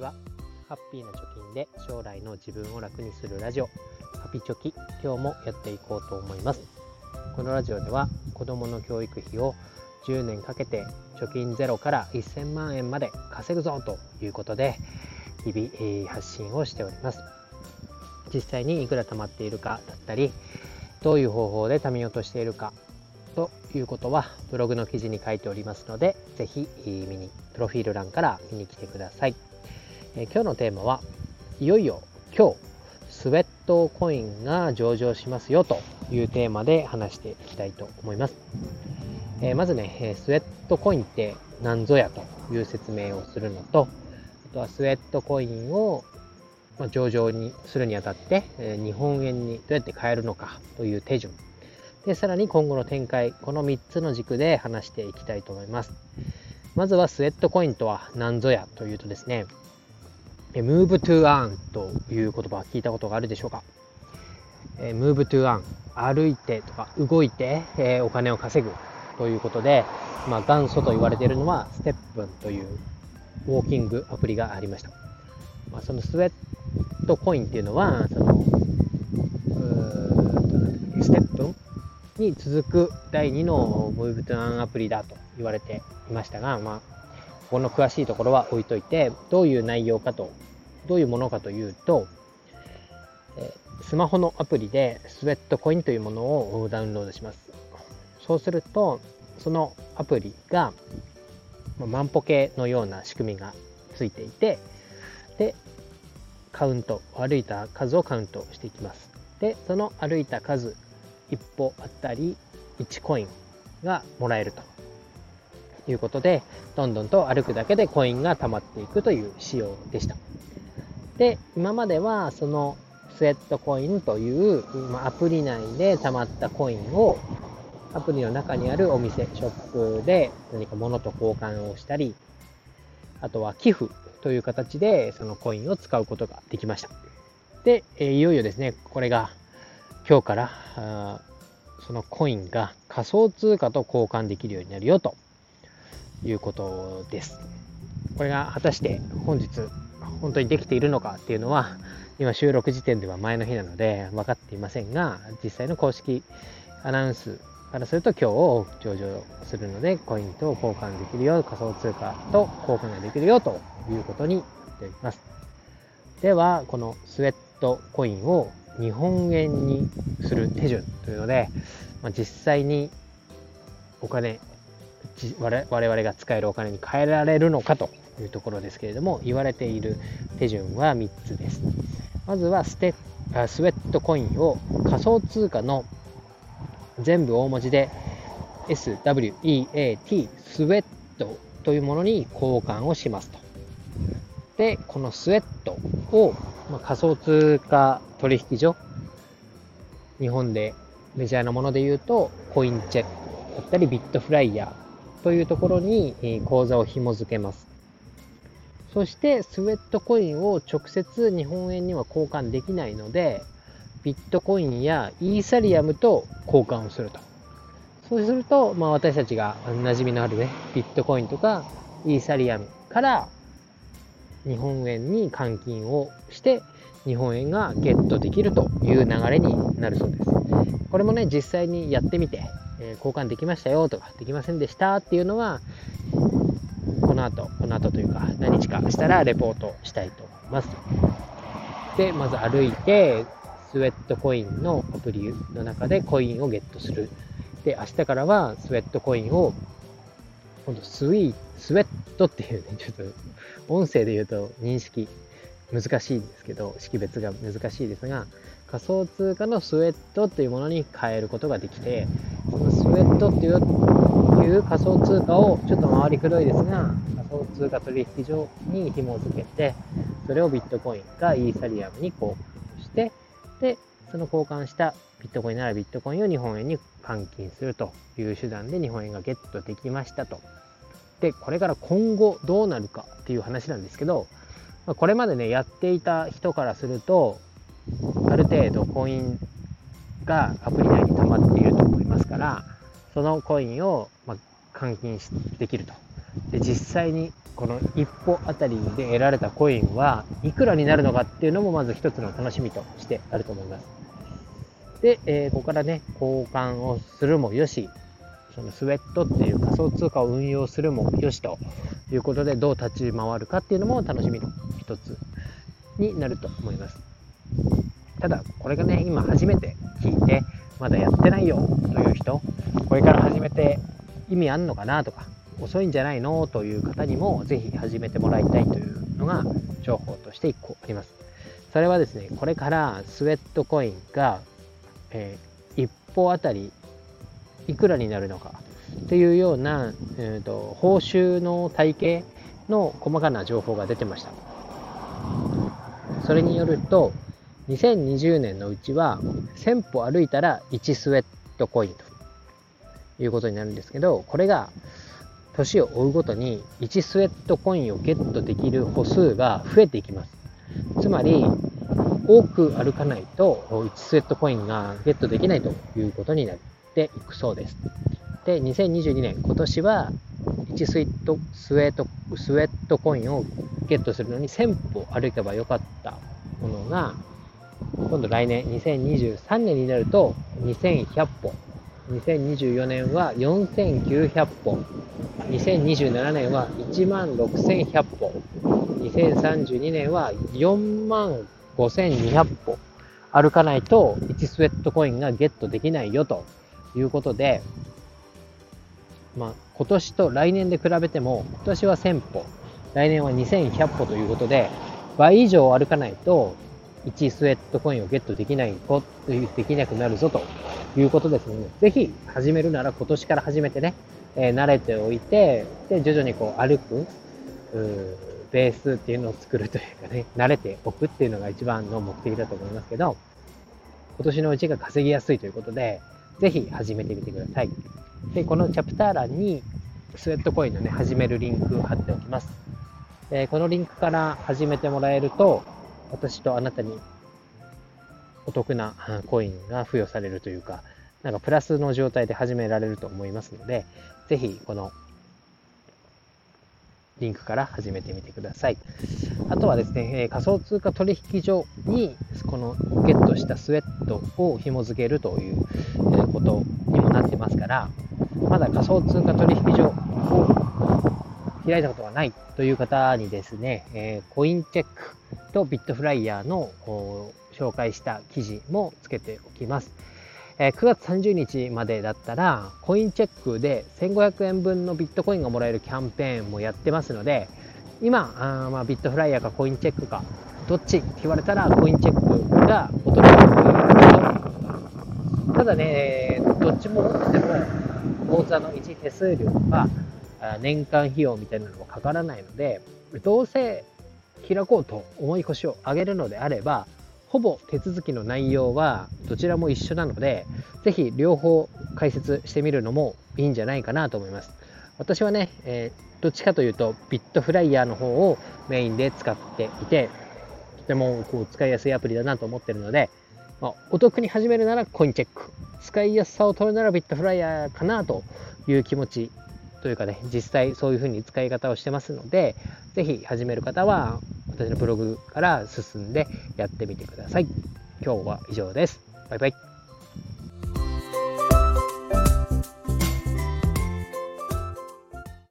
ちはハッピーな貯金で将来の自分を楽にするラジオハピチョキ今日もやっていこうと思います。このラジオでは子どもの教育費を10年かけて貯金ゼロから1000万円まで稼ぐぞということで日々発信をしております。実際にいくら貯まっているかだったりどういう方法で貯めようとしているかということはブログの記事に書いておりますので是非見にプロフィール欄から見に来てください、え今日のテーマはいよいよ今日スウェットコインが上場しますよというテーマで話していきたいと思います、えまずねスウェットコインって何ぞやという説明をするのとあとはスウェットコインを上場にするにあたって、え日本円にどうやって変えるのかという手順で、さらに今後の展開、この3つの軸で話していきたいと思います。まずはスウェットコインとは何ぞやというとですね、move to earn という言葉は聞いたことがあるでしょうか？move to earn 歩いてとか動いて、えお金を稼ぐということで、まあ、元祖と言われているのはステップンというウォーキングアプリがありました。まあ、そのスウェットコインっていうのは、その、ステップンに続く第2のムーブトゥアンアプリだと言われていましたが、まあ、この詳しいところは置いといて、どういう内容かと、どういうものかというと、スマホのアプリでスウェットコインというものをダウンロードします。そうすると、そのアプリが、万歩計のような仕組みがついていて、で、カウント、歩いた数をカウントしていきます。で、その歩いた数1歩あたり1コインがもらえるということで、どんどんと歩くだけでコインが貯まっていくという仕様でした。で、今まではそのスウェットコインというアプリ内で貯まったコインをアプリの中にあるお店、ショップで何か物と交換をしたり、あとは寄付という形でそのコインを使うことができました。で、いよいよですね、これが今日からそのコインが仮想通貨と交換できるようになるよということです。これが果たして本日本当にできているのかっていうのは今収録時点では前の日なので分かっていませんが実際の公式アナウンスからすると今日上場するのでコインと交換できるよ仮想通貨と交換ができるよということになっておりますではこのスウェットコインを日本円にする手順というので、まあ、実際にお金我々が使えるお金に変えられるのかというところですけれども言われている手順は3つです。まずはステスウェットコインを仮想通貨の全部大文字で SWEAT スウェットというものに交換をしますと。でこのスウェットをまあ、仮想通貨取引所、日本でメジャーなもので言うと、コインチェックだったりビットフライヤーというところに口座を紐付けます。そしてスウェットコインを直接日本円には交換できないので、ビットコインやイーサリアムと交換をすると。そうすると、まあ、私たちが馴染みのあるね、ビットコインとかイーサリアムから日本円に換金をして日本円がゲットできるという流れになるそうです。これもね、実際にやってみて、えー、交換できましたよとか、できませんでしたっていうのは、この後、この後というか、何日かしたらレポートしたいと思います。で、まず歩いて、スウェットコインのアプリの中でコインをゲットする。で、明日からはスウェットコインを今度スイー、スウェットっていうね、ちょっと音声で言うと認識難しいんですけど、識別が難しいですが、仮想通貨のスウェットっていうものに変えることができて、そのスウェットっていういう仮想通貨をちょっと回りくどいですが、仮想通貨取引所に紐付けて、それをビットコインかイーサリアムに交換して、で、その交換したビットコインならビットコインを日本円に換金するという手段で日本円がゲットできましたと。で、これから今後どうなるかっていう話なんですけど、これまでね、やっていた人からすると、ある程度コインがアプリ内に溜まっていると思いますから、そのコインを、ま換金できると。で実際にこの1歩あたりで得られたコインはいくらになるのかっていうのもまず一つの楽しみとしてあると思います。で、えー、ここからね、交換をするもよし、そのスウェットっていう仮想通貨を運用するもよしということでどう立ち回るかっていうのも楽しみの一つになると思います。ただ、これがね、今初めて聞いて、まだやってないよという人、これから始めて意味あんのかなとか、遅いんじゃないのという方にもぜひ始めてもらいたいというのが情報として1個あります。それはですね、これからスウェットコインが、えー、1歩あたりいくらになるのかっていうような、えーと、報酬の体系の細かな情報が出てました。それによると、2020年のうちは1000歩歩いたら1スウェットコインということになるんですけど、これが年を追うごとに1スウェットコインをゲットできる歩数が増えていきます。つまり、多く歩かないと1スウェットコインがゲットできないということになっていくそうです。で、2022年、今年は1スイートスウェットスウェットコインをゲットするのに1000歩歩けばよかったものが、今度来年、2023年になると2100歩。2024年は4900本、2027年は1万6100本、2032年は4万5200本歩。かないと1スウェットコインがゲットできないよということで、まあ、今年と来年で比べても、今年は1000歩、来年は2100歩ということで、倍以上歩かないと1スウェットコインをゲットできない子、できなくなるぞということですので、ぜひ始めるなら今年から始めてね、えー、慣れておいて、で、徐々にこう歩く、ベースっていうのを作るというかね、慣れておくっていうのが一番の目的だと思いますけど、今年のうちが稼ぎやすいということで、ぜひ始めてみてください。で、このチャプター欄にスウェットコインのね、始めるリンクを貼っておきます。えこのリンクから始めてもらえると、私とあなたにお得なコインが付与されるというか、なんかプラスの状態で始められると思いますので、ぜひこのリンクから始めてみてください。あとはですね、仮想通貨取引所にこのゲットしたスウェットを紐付けるということにもなってますから、まだ仮想通貨取引所を開いたことがないという方にですね、えー、コインチェックとビットフライヤーの紹介した記事もつけておきます。えー、9月30日までだったら、コインチェックで1500円分のビットコインがもらえるキャンペーンもやってますので、今、あまあ、ビットフライヤーかコインチェックか、どっちって言われたら、コインチェックがお得だと思いますただね、どっちも持ってても、口座の1手数料とか、年間費用みたいなのもかからないので、どうせ開こうと思い腰を上げるのであれば、ほぼ手続きの内容はどちらも一緒なので、ぜひ両方解説してみるのもいいんじゃないかなと思います。私はね、えー、どっちかというとビットフライヤーの方をメインで使っていて、とてもこう使いやすいアプリだなと思ってるので、お得に始めるならコインチェック、使いやすさを取るならビットフライヤーかなという気持ちというかね、実際そういうふうに使い方をしてますので、ぜひ始める方は私のブログから進んでやってみてください。今日は以上です。バイバイ。